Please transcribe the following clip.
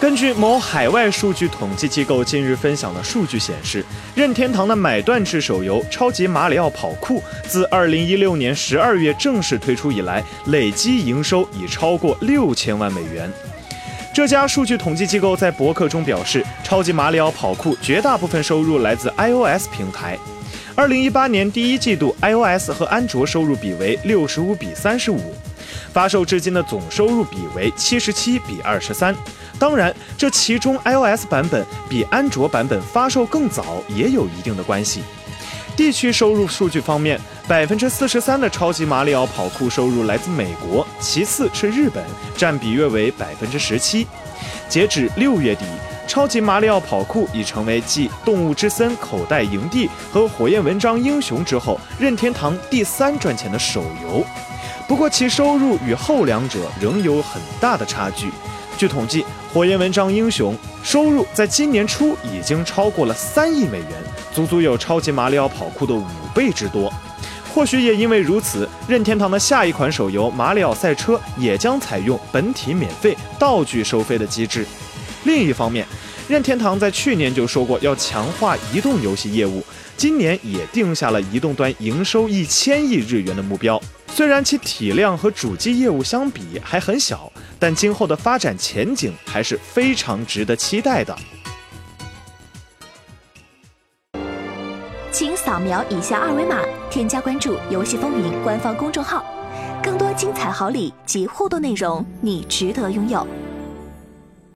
根据某海外数据统计机构近日分享的数据显示，任天堂的买断制手游《超级马里奥跑酷》自2016年12月正式推出以来，累计营收已超过六千万美元。这家数据统计机构在博客中表示，《超级马里奥跑酷》绝大部分收入来自 iOS 平台。2018年第一季度，iOS 和安卓收入比为65比35，发售至今的总收入比为77比23。当然，这其中 iOS 版本比安卓版本发售更早也有一定的关系。地区收入数据方面，百分之四十三的超级马里奥跑酷收入来自美国，其次是日本，占比约为百分之十七。截止六月底，超级马里奥跑酷已成为继《动物之森口袋营地》和《火焰纹章英雄》之后，任天堂第三赚钱的手游。不过，其收入与后两者仍有很大的差距。据统计，《火焰纹章英雄》收入在今年初已经超过了三亿美元，足足有超级马里奥跑酷的五倍之多。或许也因为如此，任天堂的下一款手游《马里奥赛车》也将采用本体免费、道具收费的机制。另一方面，任天堂在去年就说过要强化移动游戏业务，今年也定下了移动端营收一千亿日元的目标。虽然其体量和主机业务相比还很小，但今后的发展前景还是非常值得期待的。请扫描以下二维码，添加关注“游戏风云”官方公众号，更多精彩好礼及互动内容，你值得拥有。